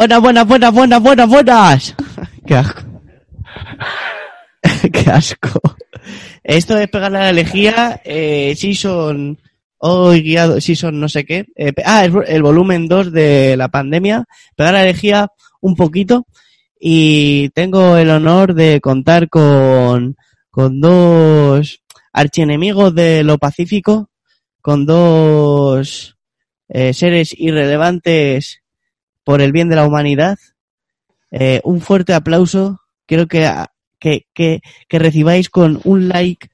Buenas, buenas, buenas, buenas, buenas, buenas. Qué asco. Qué asco. Esto es pegarle a la lejía, eh, Season, hoy guiado, Season no sé qué. eh, ah, el, el volumen 2 de la pandemia. Pegar la lejía un poquito. Y tengo el honor de contar con, con dos archienemigos de lo pacífico, con dos eh, seres irrelevantes por el bien de la humanidad. Eh, un fuerte aplauso. Quiero que, que, que, que recibáis con un like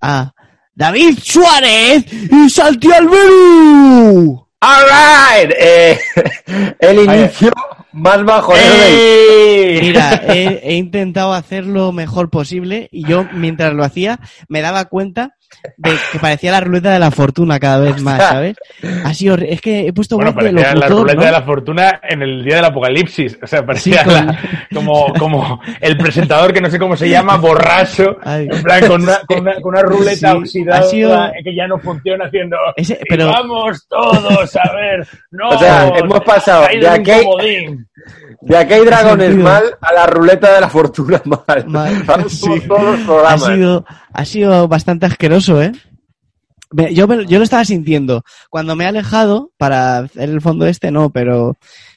a David Suárez y Santi Alberu. Alright, eh, el inicio más bajo. ¡Ey! Mira, he, he intentado hacer lo mejor posible y yo mientras lo hacía me daba cuenta de que parecía la ruleta de la fortuna cada vez más, ¿sabes? Ha sido, es que he puesto Bueno, voz de parecía la ruleta ¿no? de la fortuna en el día del apocalipsis. O sea, parecía Sí, con- la- como, como el presentador que no sé cómo se llama, borracho, Ay. en plan con una, con una, con una ruleta Sí, oxidada sido- que ya no funciona haciendo. Ese- "Y pero- vamos todos a ver. No, O sea, hemos pasado ha caído de un aquí- comodín". De aquí hay dragones sentido. mal a la ruleta de la fortuna mal. Sí. ha sido, ha sido bastante asqueroso, ¿eh? Yo, yo lo estaba sintiendo. Cuando me he alejado para hacer el fondo este, no, pero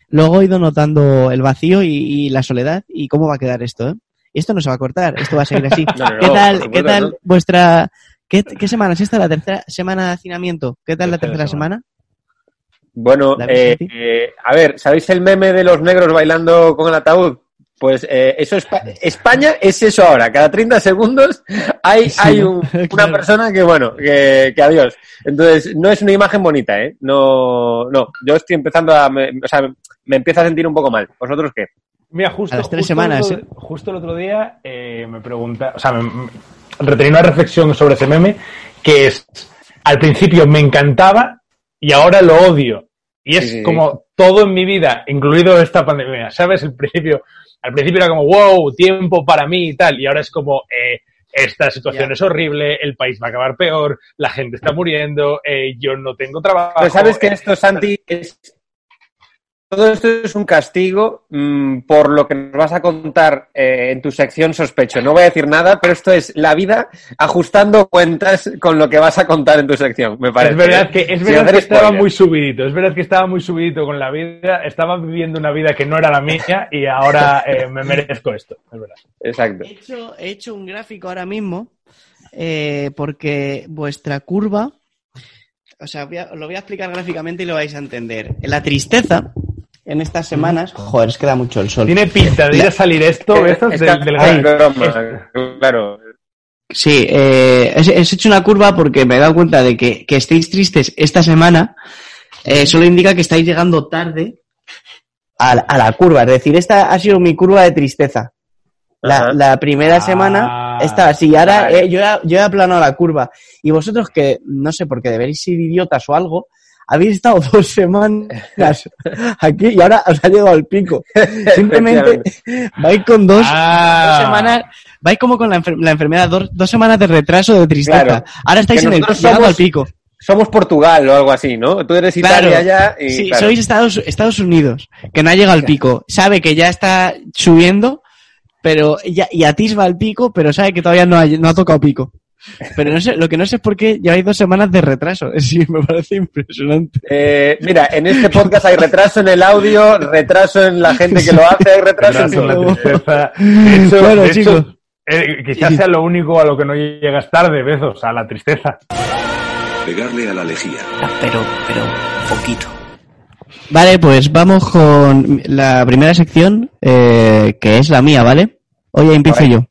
luego he ido notando el vacío y, y la soledad y cómo va a quedar esto, ¿eh? Esto no se va a cortar, esto va a seguir así. No, no, ¿Qué tal, qué tal vuestra... ¿Qué, qué semana es esta? ¿La tercera semana de hacinamiento? ¿Qué tal la tercera semana. Bueno, eh, eh, a ver, ¿sabéis el meme de los negros bailando con el ataúd? Pues eh, eso es España es eso ahora. Cada 30 segundos hay, Sí, hay un- claro. una persona que, bueno, que, que adiós. Entonces, no es una imagen bonita, ¿eh? No, no. Yo estoy empezando a... me- o sea, me empiezo a sentir un poco mal. ¿Vosotros qué? Mira, justo, A las tres justo semanas, el otro, justo el otro día eh, me pregunta, o sea, me, me- retenía una reflexión sobre ese meme que es, al principio me encantaba y ahora lo odio. Y es Sí, sí, sí. como todo en mi vida, incluido esta pandemia, ¿sabes? El principio, al principio era como, wow, tiempo para mí y tal, y ahora es como, eh, esta situación es horrible, el país va a acabar peor, la gente está muriendo, eh, yo no tengo trabajo. Pero sabes que eh, esto, Santi, es... Todo esto es un castigo mm, por lo que nos vas a contar eh, en tu sección sospecho. No voy a decir nada, pero esto es la vida ajustando cuentas con lo que vas a contar en tu sección, me parece. Es verdad ¿eh? que, es verdad que estaba muy subidito, es verdad que estaba muy subidito con la vida, estaba viviendo una vida que no era la mía y ahora eh, me merezco esto, es verdad. Exacto. He hecho, he hecho un gráfico ahora mismo eh, porque vuestra curva, o sea, voy a- lo voy a explicar gráficamente y lo vais a entender. La tristeza en estas semanas, joder, es que da mucho el sol. Tiene pinta de ir a salir esto, Bezos, Es del, del ay, gran- broma, claro. Sí, eh, he, he hecho una curva porque me he dado cuenta de que, que estéis tristes esta semana eh, solo indica que estáis llegando tarde a, la- a la curva. Es decir, esta ha sido mi curva de tristeza. La, primera Ah. semana estaba así. Y ahora Vale. eh, yo, he, yo he aplanado la curva. Y vosotros que, no sé, porque deberéis ser idiotas o algo, habéis estado dos semanas aquí y ahora os ha llegado al pico. Simplemente vais con dos, Ah. dos semanas, vais como con la, enfer- la enfermedad, dos, dos semanas de retraso de tristeza. Claro. Ahora estáis Que en el somos- al pico. Somos Portugal o algo así, ¿no? Tú eres Claro. Italia ya y sí, claro. sois Estados, Estados Unidos, que no ha llegado al pico. Sabe que ya está subiendo, pero ya, y atisba al pico, pero sabe que todavía no ha, no ha tocado pico. Pero no sé, lo que no sé es por qué lleváis dos semanas de retraso. Sí, me parece impresionante. Eh, mira, en este podcast hay retraso en el audio, retraso en la gente que lo hace, hay retraso en todo. hecho, Bueno, hecho, chicos. eh, quizás sea lo único a lo que no llegas tarde, Bezos, a la tristeza. Pegarle a la lejía. Pero, pero, poquito. Vale, pues vamos con la primera sección, eh, que es la mía, ¿vale? Hoy empiezo Vale. yo.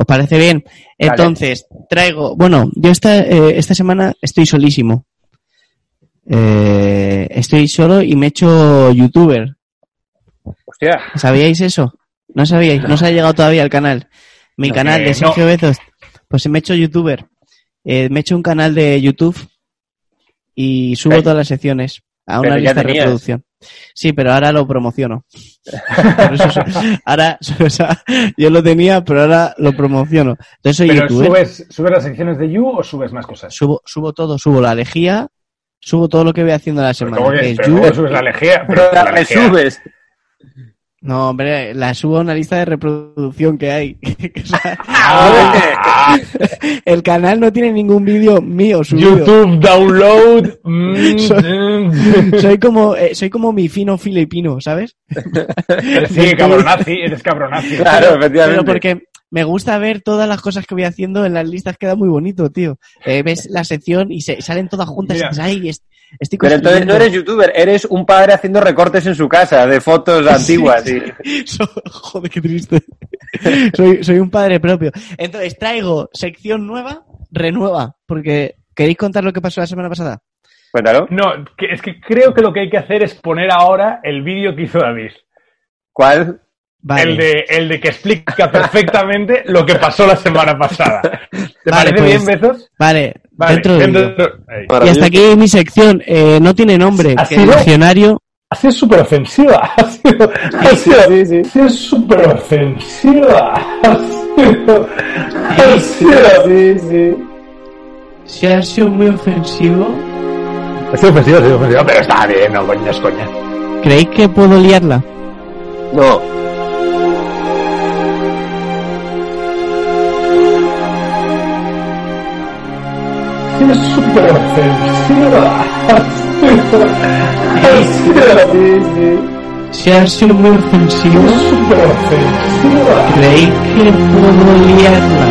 ¿Os parece bien? Entonces, traigo, bueno, yo esta, eh, esta semana estoy solísimo. Eh, estoy solo y me he hecho youtuber. Hostia. ¿Sabíais eso? ¿No sabíais? No se ha llegado todavía al canal. Mi No, canal que de Sergio Bezos. Pues me he hecho youtuber. Eh, me he hecho un canal de YouTube y subo todas las secciones a una Pero lista de reproducción. Sí, pero ahora lo promociono. Eso ahora, o sea, yo lo tenía, pero ahora lo promociono. Entonces soy Pero youtuber. subes, ¿subes las secciones de You o subes más cosas? Subo, subo todo, subo la lejía, subo todo lo que voy haciendo a la Pero semana. ¿cómo que- que es pero You. cómo subes la lejía? Pero La la lejía. resubes. No, hombre, la subo a una lista de reproducción que hay. Ah, el canal no tiene ningún vídeo mío subido. YouTube download. mm, Soy- mm. Soy como, eh, soy como mi fino filipino, ¿sabes? Sí, cabronazi, eres cabronazi. Claro, efectivamente. Pero porque me gusta ver todas las cosas que voy haciendo en las listas, queda muy bonito, tío. Eh, ves la sección y se, salen todas juntas Mira. y dices, ay, est- estoy Pero entonces no construyendo". eres youtuber, eres un padre haciendo recortes en su casa de fotos antiguas. y- So- Joder, qué triste. soy, soy un padre propio. Entonces traigo sección nueva, renueva, porque ¿queréis contar lo que pasó la semana pasada? Cuéntalo. No, es que creo que lo que hay que hacer es poner ahora el vídeo que hizo David. ¿Cuál? Vale. El, de, el de que explica perfectamente lo que pasó la semana pasada. ¿Te Vale, parece pues, bien, Bezos? Vale, Vale, dentro de. Y hasta aquí mi sección. Eh, no tiene nombre. ¿Ha que sido? diccionario. Ha sido súper ofensiva. Ha sido, ha sido, ha sido súper ofensiva. Ha sido, ha sido, sí, sí. Si ha sido muy ofensivo. Ha sido ofensiva, ha sido ofensiva, pero está bien, no coña, es coña. ¿Creéis que puedo liarla? No. Sido súper ofensiva. Ha sido, sí, sí. Si ha sido muy ofensivo. Súper ofensiva. ¿Creéis que puedo liarla?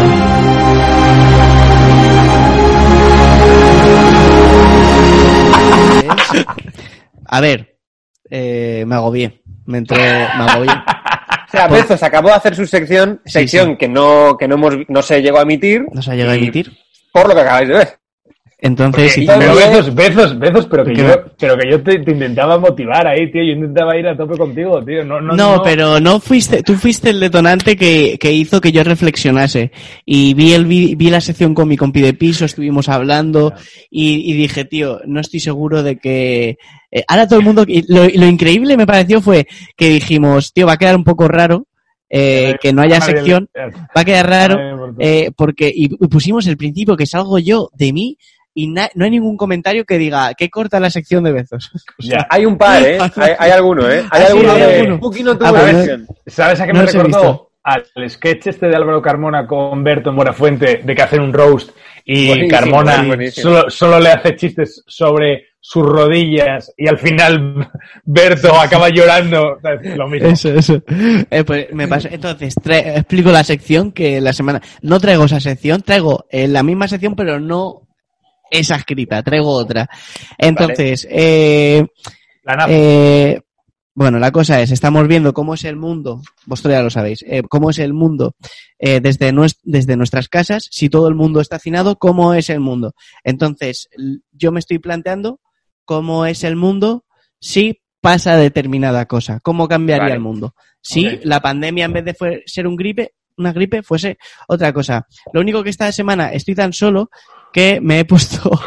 A ver, eh, me agobié. Me entró, me agobié. O sea, Bezos acabó de hacer su sección, Sí, sección sí. que no, que no hemos, no se llegó a emitir, No se ha llegado a emitir. por lo que acabáis de ver. Entonces, Porque- y- pero besos, besos, besos, pero que ¿Qué? yo, pero que yo te, te intentaba motivar ahí, tío. Yo intentaba ir a tope contigo, tío. No, no, No, pero no fuiste, tú fuiste el detonante que, que hizo que yo reflexionase. Y vi el vi, vi la sección con mi compi de piso, estuvimos hablando y, y dije, tío, no estoy seguro de que... eh, ahora todo el mundo... Lo, lo increíble me pareció fue que dijimos, tío, va a quedar un poco raro eh, que no haya sección, va a quedar raro eh, porque y pusimos el principio que salgo yo de mí y no hay ningún comentario que diga que corta la sección de Bezos. Ya. Hay un par, ¿eh? Hay, hay alguno, ¿eh? Hay Ah, sí, alguno hay de... alguno. No tuvo versión. ¿Sabes a qué No me recordó? Al sketch este de Álvaro Carmona con Berto en Buenafuente de que hacen un roast y Buenísimo, Carmona buenísimo. solo, solo le hace chistes sobre sus rodillas y al final Berto acaba llorando. Lo mismo. Eso, eso. Eh, pues me pasa. Entonces, explico la sección que la semana. No traigo esa sección, traigo eh, la misma sección, pero no esa escrita, traigo otra. Entonces, eh, La eh, bueno, la cosa es, estamos viendo cómo es el mundo, vosotros ya lo sabéis, eh, cómo es el mundo eh, desde, nues- desde nuestras casas, si todo el mundo está hacinado, cómo es el mundo. Entonces, yo me estoy planteando cómo es el mundo si pasa determinada cosa, cómo cambiaría Vale. el mundo. Si la pandemia en vez de fue- ser un gripe, una gripe fuese otra cosa. Lo único que esta semana estoy tan solo que me he puesto...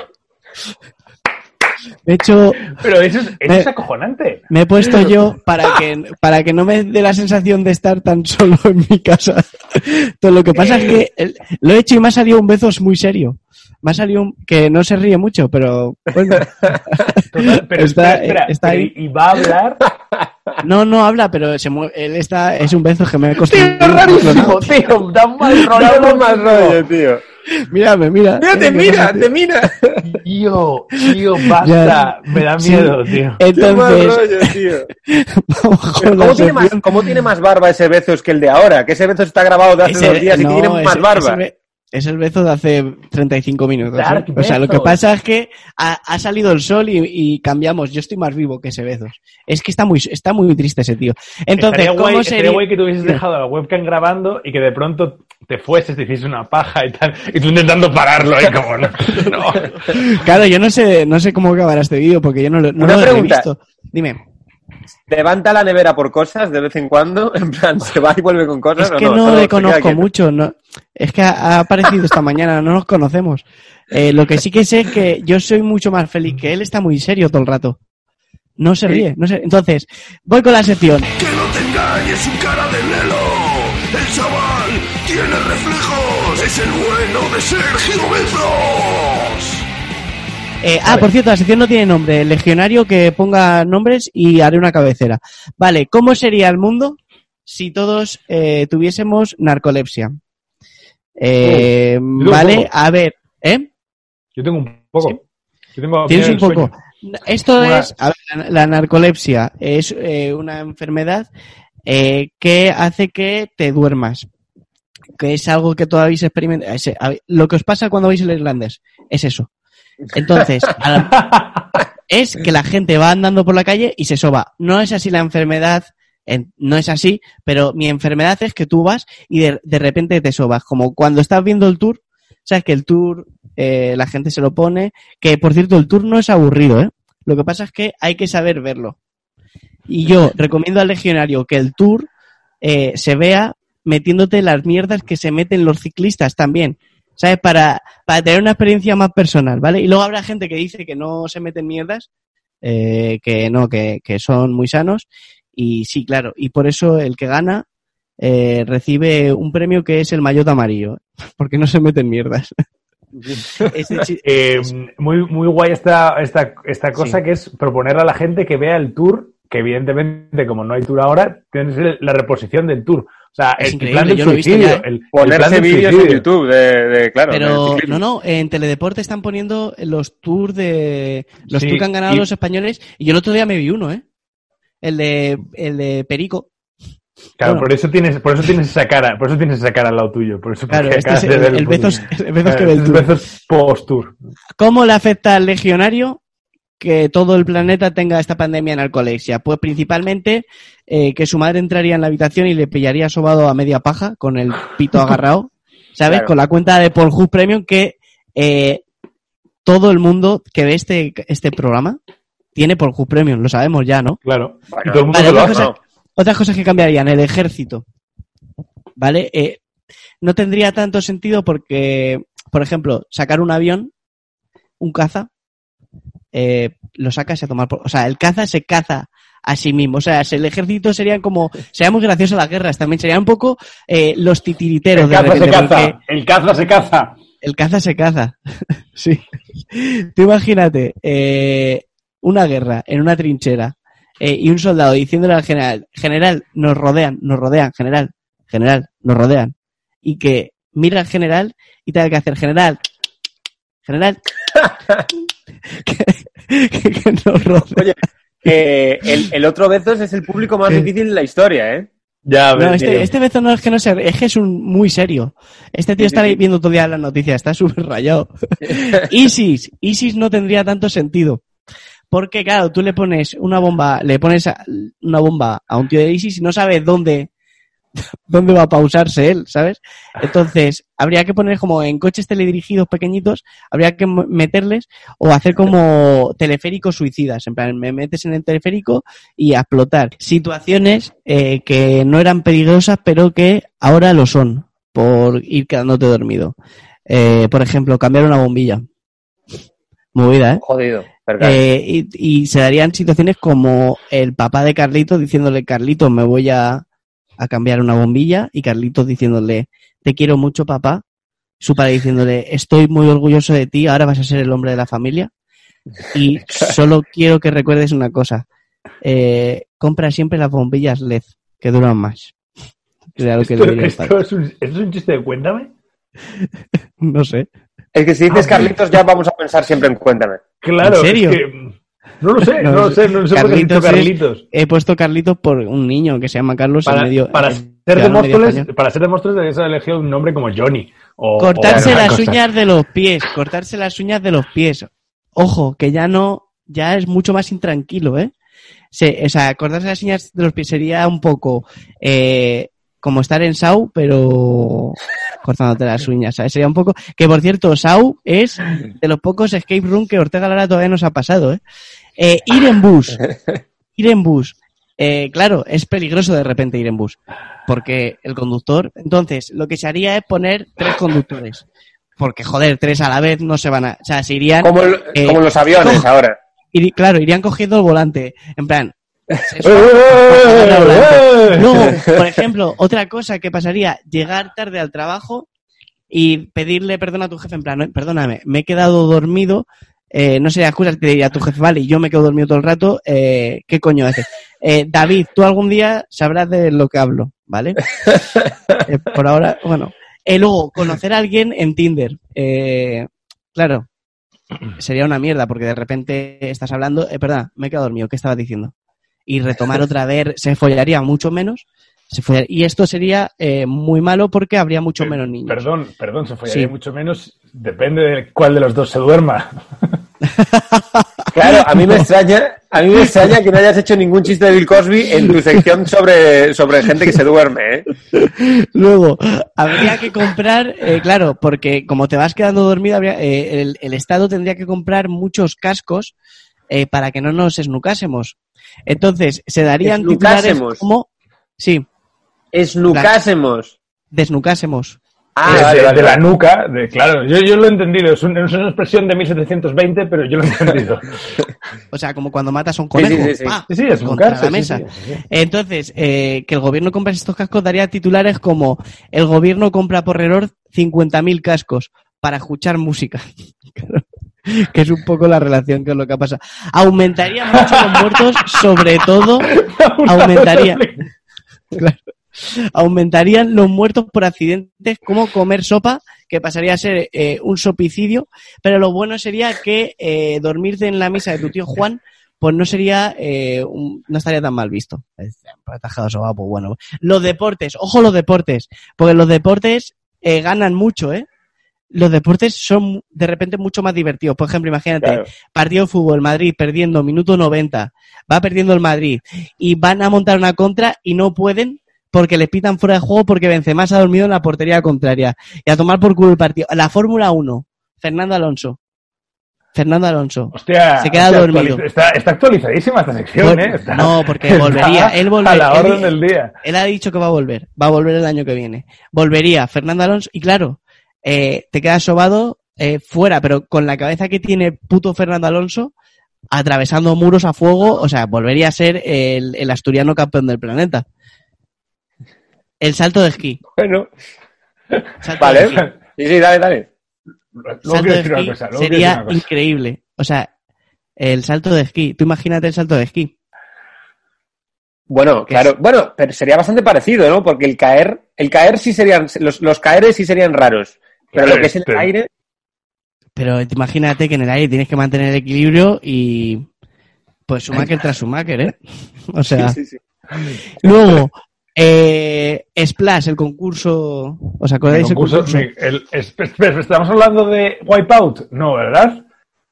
De hecho, Pero eso es, eso me- es acojonante. me he puesto yo para que, para que no me dé la sensación de estar tan solo en mi casa. Todo lo que pasa es que lo he hecho y me ha salido un bezos muy serio. Me ha salido un, que no se ríe mucho, pero bueno. Total, pero Está- espera, espera, está pero ahí. y va a hablar. No, no habla, pero se mueve, él está, es un bezo que me ha costado. tío. Da un mal Dame más rollo, tío. Mírame, mira. Mira, te mira, te mira. Tío, tío, basta. Me da Sí. miedo, tío. Qué mal Entonces, rollo, tío. ¿Cómo tiene, más, sección. ¿Cómo tiene más barba ese Bezos que el de ahora? Que ese Bezos está grabado de hace Ese- dos días y que tiene más ese- barba. ese Es el bezo de hace 35 minutos. ¿eh? Dark O sea, lo que pasa es que ha, ha salido el sol y, y cambiamos. Yo estoy más vivo que ese bezos. Es que está muy, está muy triste ese tío. Entonces, estaría, ¿cómo guay, sería? guay que tú hubieses dejado la webcam grabando y que de pronto te fueses, te hicieses una paja y tal, y tú intentando pararlo ahí como no. no. Claro, yo no sé, no sé cómo acabará este vídeo porque yo no, lo- no Una lo he visto. Dime. ¿Levanta la nevera por cosas de vez en cuando? En plan, ¿se va y vuelve con cosas Es o que no? no, se le conozco mucho. No, es que ha, aparecido esta mañana, no nos conocemos. Eh, lo que sí que sé es que yo soy mucho más feliz que él, está muy serio todo el rato. No se Sí. ríe, no sé. Entonces, voy con la sección. Que no te engañes su cara de lelo. El chaval tiene reflejos. Es el bueno de Sergio Bezos. Eh, ah, por cierto, la sección no tiene nombre. Legionario que ponga nombres y haré una cabecera. Vale, ¿cómo sería el mundo si todos eh, tuviésemos narcolepsia? Eh, vale, a ver, ¿eh? Yo tengo un poco. Sí. Yo tengo Tienes un poco. sueño. Esto Una- es, a ver, la, narcolepsia es eh, una enfermedad eh, que hace que te duermas. Que es algo que todavía se experimenta. lo que os pasa cuando vais al irlandés es eso. Entonces, es que la gente va andando por la calle y se soba. No es así la enfermedad, en- no es así, pero mi enfermedad es que tú vas y de, de repente te sobas. Como cuando estás viendo el tour, sabes que el tour eh, la gente se lo pone, que por cierto el tour no es aburrido, ¿eh? Lo que pasa es que hay que saber verlo. Y yo recomiendo al legionario que el tour eh, se vea metiéndote las mierdas que se meten los ciclistas también. ¿Sabes? Para, para tener una experiencia más personal, ¿vale? Y luego habrá gente que dice que no se meten mierdas, eh, que no, que, que son muy sanos. Y sí, claro. Y por eso el que gana eh, recibe un premio que es el maillot amarillo. Porque no se meten mierdas. Eh, muy, muy guay esta, esta, esta cosa Sí. que es proponer a la gente que vea el tour, que evidentemente, como no hay tour ahora, tienes la reposición del tour. O sea, Es el increíble, plan del yo lo he visto suicidio. ya, ¿eh? el- Ponerse vídeos en suicidio. YouTube de, de- claro. Pero de no, no, en Teledeporte están poniendo los tours de los Sí, tours que han ganado y- los españoles y yo el otro día me vi uno, ¿eh? El de el de Perico. Claro, Bueno. por eso tienes, por eso tienes esa cara, por eso tienes esa cara al lado tuyo, por eso Claro, este es el, el. Bezos, el Bezos que ve el este es tour. Bezos post-tour. ¿Cómo le afecta al legionario que todo el planeta tenga esta pandemia en narcolepsia? Pues principalmente eh, que su madre entraría en la habitación y le pillaría sobado a media paja con el pito agarrado, ¿sabes? Claro. Con la cuenta de Pornhub Premium que eh, todo el mundo que ve este, este programa tiene Pornhub Premium, lo sabemos ya, ¿no? Claro. Bueno, y todo el mundo vale, se lo otra hace. cosa- Otras cosas que cambiarían, el ejército. ¿Vale? Eh, no tendría tanto sentido porque, por ejemplo, sacar un avión, un caza, eh, lo sacas a tomar por... O sea, el caza se caza a sí mismo. O sea, el ejército serían como... Sería muy gracioso las guerras también. Serían un poco eh, los titiriteros El de caza se repente. caza. porque- El caza se caza. el caza se caza. sí. Tú imagínate eh, una guerra en una trinchera eh, y un soldado diciéndole al general, general, nos rodean, nos rodean, general, general, nos rodean. Y que mira al general y tenga que hacer, general, general, que, que- que nos. Oye, eh, el, el otro Bezos es el público más difícil de la historia, ¿eh? Ya, a ver, No, este, este bezo no es que no se es que es un muy serio. Este tío está viendo todo el día las noticias, está súper rayado. ISIS, ISIS no tendría tanto sentido. Porque, claro, tú le pones una bomba, le pones a- una bomba a un tío de ISIS y no sabes dónde, dónde va a pausarse él, ¿sabes? Entonces, habría que poner como en coches teledirigidos pequeñitos, habría que meterles o hacer como teleféricos suicidas. En plan, me metes en el teleférico y a explotar. Situaciones eh, que no eran peligrosas, pero que ahora lo son, por ir quedándote dormido. Eh, por ejemplo, cambiar una bombilla. Movida, ¿eh? Jodido. Eh, y, y se darían situaciones como el papá de Carlitos diciéndole, Carlitos, me voy a, a cambiar una bombilla, y Carlitos diciéndole, te quiero mucho, papá. Su padre diciéndole, estoy muy orgulloso de ti, ahora vas a ser el hombre de la familia. Y solo quiero que recuerdes una cosa. Eh, compra siempre las bombillas LED, que duran más. Lo que Esto, le diría el esto padre. es un, esto es un chiste de cuéntame. No sé. Es que si dices ah, Carlitos, ya vamos a pensar siempre en Cuéntame. Claro, ¿En serio? es que No lo sé, no, lo sé, no lo sé por qué he dicho Carlitos es-. He puesto Carlitos por un niño que se llama Carlos Para, en medio. para eh, ser de Móstoles, para ser de Móstoles debes haber elegido un nombre como Johnny. O, Cortarse o las cosa. uñas de los pies, cortarse las uñas de los pies. Ojo, que ya no, ya es mucho más intranquilo, ¿eh? Se- o sea, cortarse las uñas de los pies sería un poco eh, como estar en Sau, pero cortándote las uñas, ¿sabes? Sería un poco... Que por cierto, Sau es de los pocos escape room que Ortega Lara todavía nos ha pasado, ¿eh? Eh, ir en bus. Ir en bus. Eh, claro, es peligroso de repente ir en bus. Porque el conductor. Entonces, lo que se haría es poner tres conductores. Porque, joder, tres a la vez no se van a. O sea, se irían. Como, el- Eh, como los aviones ahora. iri- claro, irían cogiendo el volante. En plan. Luego, por ejemplo, otra cosa que pasaría, llegar tarde al trabajo y pedirle perdón a tu jefe, en plan, "No, perdóname, me he quedado dormido, eh, no sería excusa, te diría a tu jefe, vale, y yo me quedo dormido todo el rato, eh, ¿qué coño haces? Eh, David, tú algún día sabrás de lo que hablo, ¿vale? Eh, por ahora, bueno. Eh, luego, conocer a alguien en Tinder. Eh, claro, sería una mierda porque de repente estás hablando, eh, perdón, me he quedado dormido, ¿qué estabas diciendo? Y retomar otra vez, se follaría mucho menos. Se follaría- y esto sería eh, muy malo porque habría mucho menos niños. Perdón, perdón, se follaría Sí. mucho menos. Depende de cuál de los dos se duerma. Claro, a mí me extraña, a mí me extraña que no hayas hecho ningún chiste de Bill Cosby en tu sección sobre, sobre gente que se duerme, ¿eh? Luego, habría que comprar, eh, claro, porque como te vas quedando dormido, habría- eh, el, el Estado tendría que comprar muchos cascos eh, para que no nos esnucásemos. Entonces, se darían titulares como... Sí, Esnucásemos. desnucásemos. Ah, de, vale, de- vale, de la nuca, de, claro, yo, yo lo he entendido, es, un- es una expresión de 1720, pero yo lo he entendido. O sea, como cuando matas a un Sí, sí, conejo. sí, sí. ¡pa! Sí, sí, es contra la sí, sí, mesa. sí, sí, sí. Entonces, eh, que el gobierno compre estos cascos daría titulares como el gobierno compra por error 50.000 cascos para escuchar música. Que es un poco la relación que es lo que pasa. Aumentaría mucho los muertos, sobre todo aumentaría. Claro. Aumentarían los muertos por accidentes como comer sopa, que pasaría a ser eh, un sopicidio, pero lo bueno sería que eh, dormirte en la mesa de tu tío Juan, pues no sería, eh, un- no estaría tan mal visto. Atajado soba, pues bueno. Los deportes, ojo los deportes, porque los deportes eh, ganan mucho, ¿eh? Los deportes son de repente mucho más divertidos. Por ejemplo, imagínate, Claro. partido de fútbol, Madrid perdiendo, minuto 90, va perdiendo el Madrid y van a montar una contra y no pueden porque les pitan fuera de juego porque Benzema se ha dormido en la portería contraria y a tomar por culo el partido. La Fórmula 1, Fernando Alonso. Fernando Alonso. Hostia, Se queda hostia, dormido. actualiz- Está, está actualizadísima esta sección, ¿eh? Está- no, porque volvería, él volver- A la él- orden del día. Él ha dicho que va a volver, va a volver el año que viene. Volvería Fernando Alonso y claro, eh, te quedas sobado eh, fuera, pero con la cabeza que tiene puto Fernando Alonso, atravesando muros a fuego, o sea, volvería a ser el, el asturiano campeón del planeta. El salto de esquí. Bueno, salto de vale. esquí. Sí, sí, dale, dale. Luego salto quiero de decir una esquí cosa. luego sería una cosa. increíble. O sea, el salto de esquí. Tú imagínate el salto de esquí. Bueno, ¿Qué claro. es? Bueno, pero sería bastante parecido, ¿no? Porque el caer, el caer sí serían, los, los caeres sí serían raros. Pero lo que es el aire, Pero imagínate que en el aire tienes que mantener el equilibrio y pues Schumacher tras Schumacher, ¿eh? O sea, sí, sí, sí. luego eh, Splash, el concurso, ¿os acordáis el concurso, concurso? el- ¿Estamos hablando de Wipeout? No, ¿verdad?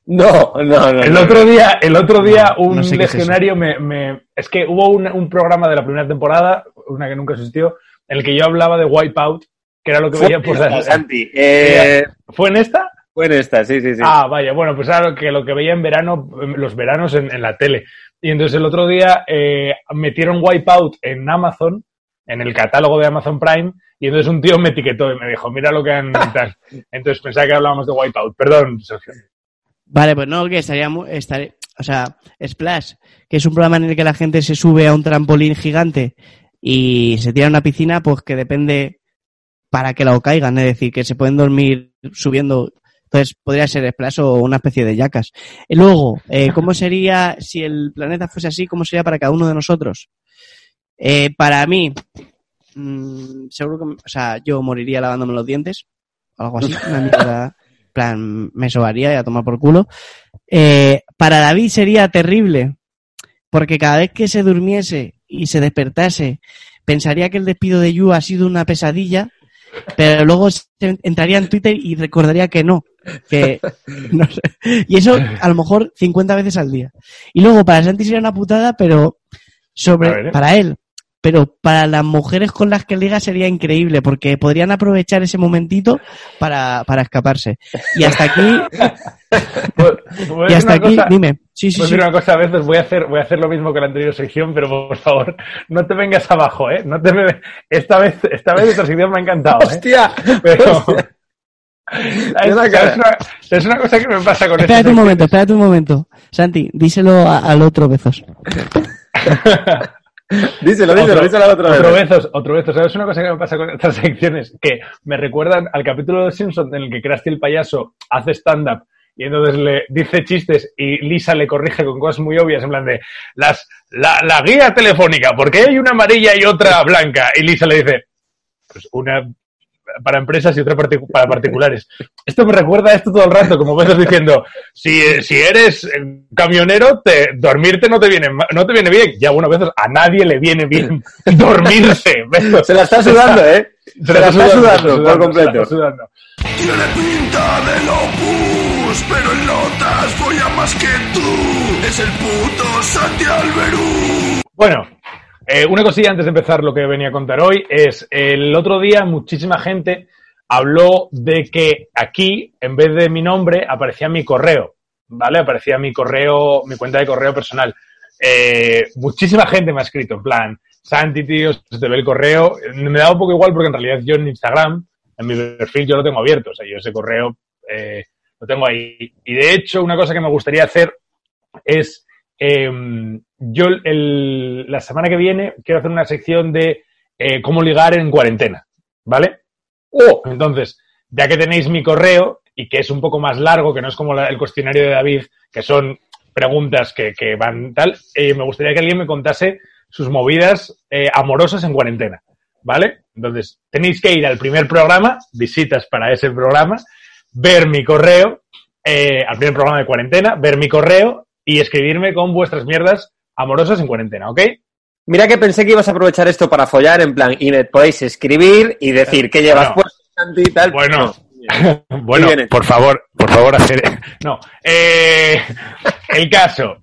No, no, no. El no. otro día, el otro día No, un no sé qué es legionario me, me- Es que hubo un, un programa de la primera temporada, una que nunca existió, en el que yo hablaba de Wipeout, que era lo que Fue veía por esta, la... Santi. Eh, ¿Fue en esta? fue en esta, sí, sí, sí. Ah, vaya, bueno, pues era lo que, lo que veía en verano, en los veranos en, en la tele. Y entonces el otro día eh, metieron Wipeout en Amazon, en el catálogo de Amazon Prime, y entonces un tío me etiquetó y me dijo, mira lo que han... Entonces pensaba que hablábamos de Wipeout. Perdón, Sergio. Vale, pues no, que estaría, mu- estaré- o sea, Splash, que es un programa en el que la gente se sube a un trampolín gigante y se tira a una piscina, pues que depende para que la caigan, es decir, que se pueden dormir subiendo. Entonces podría ser Splash o una especie de yacas. Luego, eh, ¿cómo sería si el planeta fuese así? ¿Cómo sería para cada uno de nosotros? Eh, para mí, mm, seguro que, o sea, yo moriría lavándome los dientes, algo así, una mierda, en plan, me sobaría y a tomar por culo. Eh, para David sería terrible, porque cada vez que se durmiese y se despertase, pensaría que el despido de Yu ha sido una pesadilla, pero luego entraría en Twitter y recordaría que no. Que, no sé. Y eso a lo mejor 50 veces al día. Y luego para Santi sería una putada, pero sobre ¿eh? para él. Pero para las mujeres con las que liga sería increíble, porque podrían aprovechar ese momentito para, para escaparse. Y hasta aquí, Pues- a y hasta aquí, cosa- dime. Sí, sí, Voy a sí. decir una cosa a veces, voy a hacer, voy a hacer lo mismo que la anterior sección, pero por favor, no te vengas abajo, ¿eh? No te me- esta vez, esta vez esta sección me ha encantado, ¿eh? ¡Hostia! Pero, Hostia. ¿sabes, una sabes cara. una, es una cosa que me pasa con Espérate un momento, espérate un momento. Santi, díselo a- al otro Bezos. Díselo, díselo, Otro- díselo otra Otro vez. besos, otro besos. ¿Sabes una cosa que me pasa con estas secciones? Que me recuerdan al capítulo de Simpson en el que Krusty el payaso hace stand-up y entonces le dice chistes y Lisa le corrige con cosas muy obvias en plan de las, la, la guía telefónica, ¿por qué hay una amarilla y otra blanca? Y Lisa le dice, pues una para empresas y otra partic- para particulares. Esto me recuerda a esto todo el rato, como ves diciendo, si, si eres camionero, te, dormirte no te viene no te viene bien. Ya, bueno, a veces a nadie le viene bien dormirse. ¿ves? Se la está sudando, ¿eh? Se la está sudando se la por está completo. sudando. Tiene pinta de locus, pero en notas folla más que tú. Es el puto Santi Alberú. Bueno, eh, una cosilla antes de empezar lo que venía a contar hoy es el otro día muchísima gente habló de que aquí, en vez de mi nombre, aparecía mi correo, ¿vale? Aparecía mi correo, mi cuenta de correo personal. Eh, muchísima gente me ha escrito, en plan, Santi, tío, se te ve el correo. Me da un poco igual porque en realidad yo en Instagram, en mi perfil, yo lo tengo abierto. O sea, yo ese correo eh, lo tengo ahí. Y de hecho, una cosa que me gustaría hacer es, eh, yo el- la semana que viene quiero hacer una sección de eh, cómo ligar en cuarentena, ¿vale? ¡Oh! Entonces, ya que tenéis mi correo y que es un poco más largo, que no es como el cuestionario de David, que son preguntas que, que van tal, eh, me gustaría que alguien me contase sus movidas eh, amorosas en cuarentena, ¿vale? Entonces, tenéis que ir al primer programa, visitas para ese programa, ver mi correo, eh, al primer programa de cuarentena, ver mi correo y escribirme con vuestras mierdas amorosas en cuarentena, ¿ok? Mira que pensé que ibas a aprovechar esto para follar, en plan, y me podéis escribir y decir que llevas Bueno. y tal. Bueno. No. Por favor, por favor, hacer. No. Eh, el caso.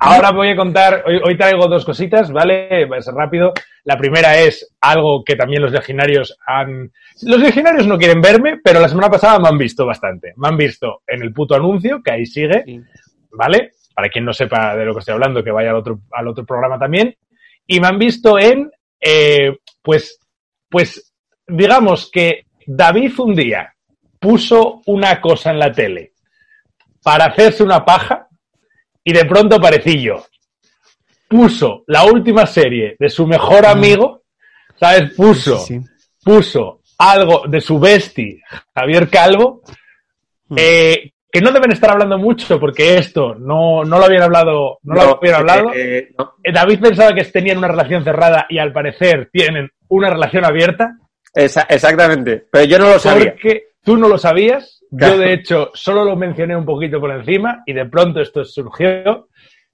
Ahora voy a contar. Hoy, hoy traigo dos cositas, ¿vale? Va a ser rápido. La primera es algo que también los legionarios han. Los legionarios no quieren verme, pero la semana pasada me han visto bastante. Me han visto en el puto anuncio, que ahí sigue. ¿vale? Para quien no sepa de lo que estoy hablando, que vaya al otro, al otro programa también. Y me han visto en, eh, pues, pues, digamos que David un día puso una cosa en la tele para hacerse una paja y de pronto aparecí yo. Puso la última serie de su mejor amigo, ¿sabes? Puso, Sí, sí. puso algo de su bestie, Javier Calvo, Hmm. eh, que no deben estar hablando mucho porque esto no, no lo habían hablado, no, lo habían hablado. eh, eh, no. Eh, David pensaba que tenían una relación cerrada y al parecer tienen una relación abierta. Esa- exactamente. Pero yo no lo sabía. Porque tú no lo sabías. Claro. Yo, de hecho, solo lo mencioné un poquito por encima y de pronto esto surgió.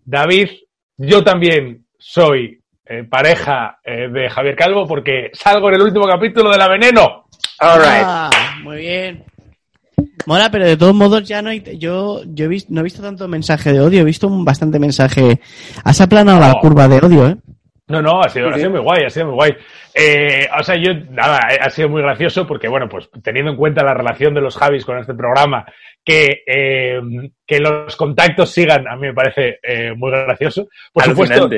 David, yo también soy eh, pareja eh, de Javier Calvo porque salgo en el último capítulo de La Veneno. All right. Ah, muy bien. Mola, pero de todos modos ya no hay... Yo, yo he visto, no he visto tanto mensaje de odio, he visto un bastante mensaje... Has aplanado la curva de odio, ¿eh? No, no, ha sido, Sí, ha sí. sido muy guay, ha sido muy guay. Eh, o sea, yo, nada, eh, ha sido muy gracioso porque, bueno, pues teniendo en cuenta la relación de los Javis con este programa, que, eh, que los contactos sigan, a mí me parece eh, muy gracioso. Por supuesto,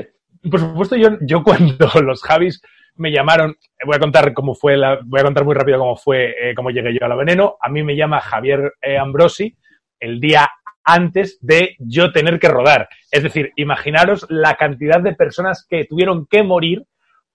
por supuesto, yo, yo cuando los Javis me llamaron, voy a contar cómo fue la, voy a contar muy rápido cómo fue, eh, cómo llegué yo a la veneno. A mí me llama Javier eh, Ambrosi el día antes de yo tener que rodar. Es decir, imaginaros la cantidad de personas que tuvieron que morir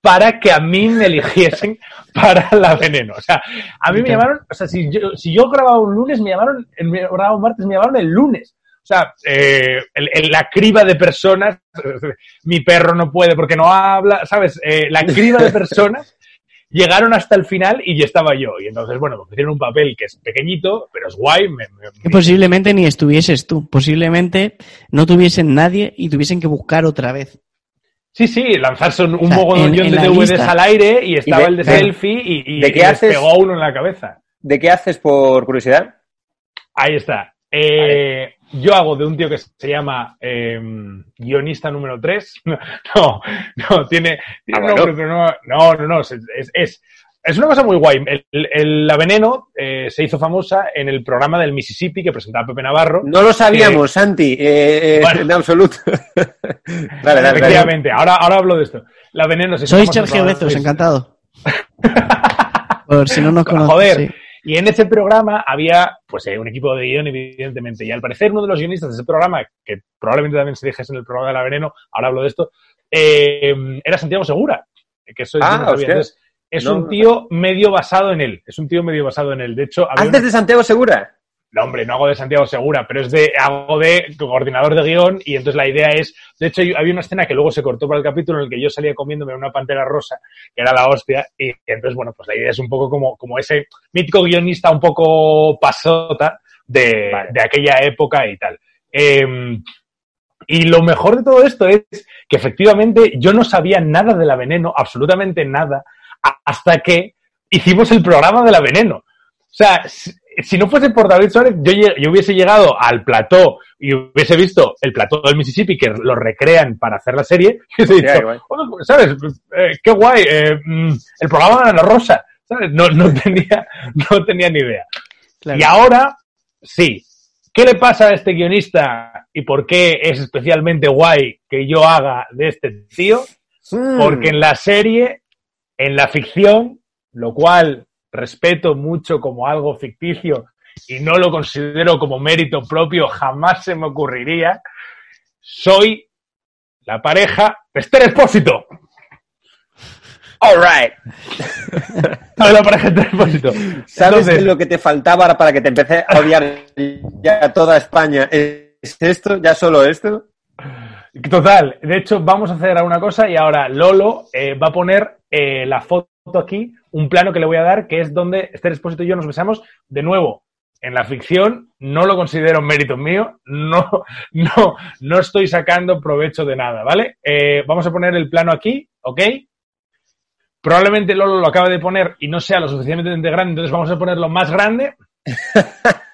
para que a mí me eligiesen para la veneno. O sea, a mí me llamaron, o sea, si yo, si yo grababa un lunes, me llamaron, grababa un martes, me llamaron el lunes. O sea, eh, el- el- la criba de personas, mi perro no puede porque no habla, ¿sabes? Eh, la criba de personas llegaron hasta el final y ya estaba yo. Y entonces, bueno, me hicieron un papel que es pequeñito, pero es guay. me- me- Que posiblemente ni estuvieses tú. Posiblemente no tuviesen nadie y tuviesen que buscar otra vez. Sí, sí, lanzarse un, un sea, mogollón de DVDs lista. al aire y estaba de- el de de- selfie y, y, ¿de qué y les haces? pegó a uno en la cabeza. ¿De qué haces por curiosidad? Ahí está. Eh, Yo hago de un tío que se llama eh, guionista número 3. No, no, tiene, tiene Ah, bueno. pero no, no, no, no, es, es, es, una cosa muy guay. El, el- la Veneno eh, se hizo famosa en el programa del Mississippi que presentaba Pepe Navarro. No lo sabíamos, Santi, eh, eh, Bueno. en absoluto. dale, dale, dale. Ahora, ahora hablo de esto. La Veneno se hizo Soy Sergio Bezos, encantado. Por si no nos conoces. Joder. sí. Y en ese programa había pues eh, un equipo de guion, evidentemente. Y al parecer uno de los guionistas de ese programa, que probablemente también se dijese en el programa de La Veneno, ahora hablo de esto, eh, era Santiago Segura. Que eso Ah, no es No, un no tío medio basado en él. Es un tío medio basado en él. De hecho, había Antes una- de Santiago Segura. No, hombre, no hago de Santiago Segura, pero es de, hago de coordinador de guion y entonces la idea es, de hecho había una escena que luego se cortó para el capítulo en el que yo salía comiéndome una pantera rosa, que era la hostia, y entonces, bueno, pues la idea es un poco como, como ese mítico guionista un poco pasota de, Vale. de aquella época y tal. Eh, y lo mejor de todo esto es que efectivamente yo no sabía nada de la veneno, absolutamente nada, hasta que hicimos el programa de la veneno. O sea, si, no fuese por David Suárez, yo, yo hubiese llegado al plató y hubiese visto el plató del Mississippi que lo recrean para hacer la serie y hubiese Hostia, dicho, qué guay. "Bueno, pues, ¿sabes? Pues, eh, qué guay, eh, mm, el programa de Ana Rosa, ¿sabes? No, no, tenía, no tenía ni idea. Claro. Y ahora, sí. ¿Qué le pasa a este guionista y por qué es especialmente guay que yo haga de este tío? Mm. Porque en la serie, en la ficción, lo cual respeto mucho como algo ficticio y no lo considero como mérito propio, jamás se me ocurriría, soy la pareja de Esther Expósito. All right. Soy la pareja de Esther Expósito. ¿Sabes Entonces- que lo que te faltaba ahora para que te empecé a odiar ya a toda España es esto? ¿Ya solo esto? Total, de hecho vamos a hacer una cosa y ahora Lolo eh, va a poner eh, la foto aquí, un plano que le voy a dar, que es donde Esther Expósito y yo nos besamos de nuevo. En la ficción no lo considero mérito mío, no, no, no estoy sacando provecho de nada, ¿vale? Eh, vamos a poner el plano aquí, ¿ok? Probablemente Lolo lo acaba de poner y no sea lo suficientemente grande, entonces vamos a ponerlo más grande.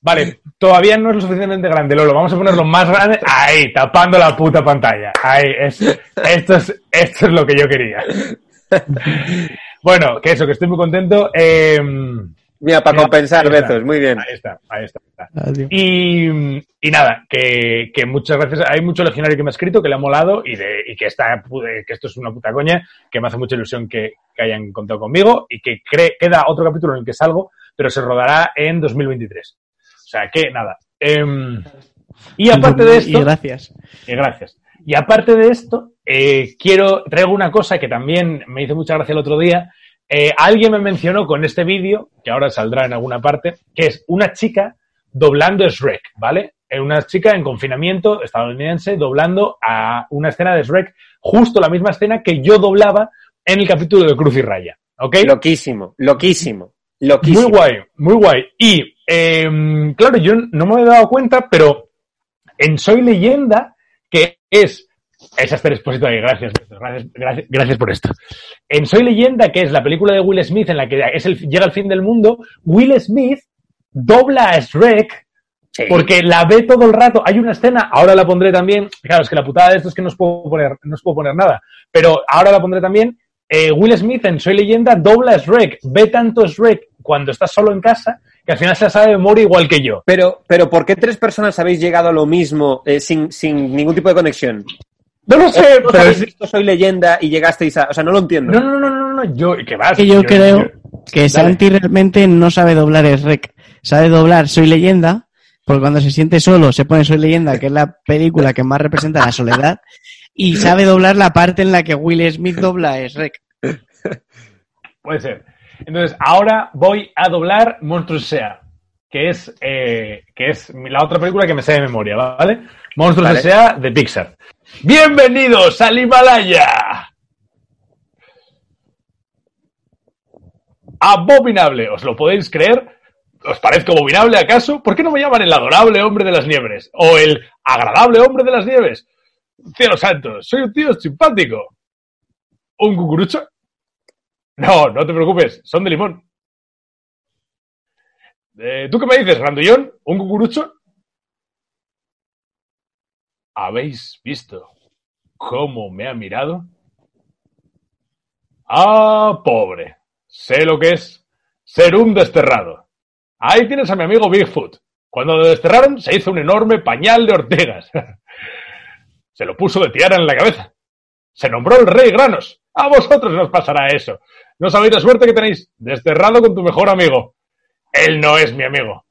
Vale, todavía no es lo suficientemente grande, Lolo. Vamos a ponerlo más grande. Ahí, tapando la puta pantalla. Ahí, es- esto, es, esto es lo que yo quería. Bueno, que eso, que estoy muy contento. Eh, Mira, para Mira, compensar besos, muy bien. ahí está, ahí está. Y, y nada, que, que muchas gracias. Hay mucho legionario que me ha escrito, que le ha molado y, de, y que, está, que esto es una puta coña, que me hace mucha ilusión que, que hayan contado conmigo y que cree, queda otro capítulo en el que salgo, pero se rodará en 2023. O sea que nada. Em, y aparte de esto. Y gracias. Eh, gracias. Y aparte de esto, eh, quiero, traigo una cosa que también me hizo mucha gracia el otro día. Eh, alguien me mencionó con este vídeo, que ahora saldrá en alguna parte, que es una chica doblando Shrek, ¿vale? Eh, una chica en confinamiento estadounidense doblando a una escena de Shrek, justo la misma escena que yo doblaba en el capítulo de Cruz y Raya, ¿ok? Loquísimo, loquísimo, loquísimo. Muy guay, muy guay. Y, eh, claro, yo no me había dado cuenta, pero en Soy Leyenda, que es... Es Esther Expósito ahí, gracias, gracias, gracias, gracias por esto. En Soy Leyenda, que es la película de Will Smith en la que es el, llega el fin del mundo, Will Smith dobla a Shrek Sí. porque la ve todo el rato. Hay una escena, ahora la pondré también. Claro, es que la putada de esto es que no os puedo poner, no os puedo poner nada. Pero ahora la pondré también. Eh, Will Smith en Soy Leyenda dobla a Shrek. Ve tanto Shrek cuando está solo en casa que al final se la sabe de memoria igual que yo. Pero, pero ¿por qué tres personas habéis llegado a lo mismo eh, sin, sin ningún tipo de conexión? No lo sé, ¿Vos pero visto Soy leyenda y llegasteis a... O sea, no lo entiendo. No, no, no, no, no, no, yo, ¿qué vas? Que yo creo que Santi realmente no sabe doblar es rec. Sabe doblar Soy Leyenda, porque cuando se siente solo se pone Soy Leyenda, que es la película que más representa la soledad, y sabe doblar la parte en la que Will Smith dobla es rec. Puede ser. Entonces, ahora voy a doblar Monstruos S.A., que es, eh, que es la otra película que me sé de memoria, ¿vale? Monstruos Vale. S.A. de Pixar. ¡Bienvenidos al Himalaya! Abominable. ¿Os lo podéis creer? ¿Os parezco abominable acaso? ¿Por qué no me llaman el adorable hombre de las nieves? ¿O el agradable hombre de las nieves? Cielo santo, soy un tío simpático. ¿Un cucurucho? No, no te preocupes, son de limón. Eh, ¿Tú qué me dices, Randullón? ¿Un cucurucho? ¿Habéis visto cómo me ha mirado? Ah, pobre. Sé lo que es ser un desterrado. Ahí tienes a mi amigo Bigfoot. Cuando lo desterraron se hizo un enorme pañal de ortegas. se lo puso de tiara en la cabeza. Se nombró el rey Granos. A vosotros nos pasará eso. No sabéis la suerte que tenéis. Desterrado con tu mejor amigo. Él no es mi amigo.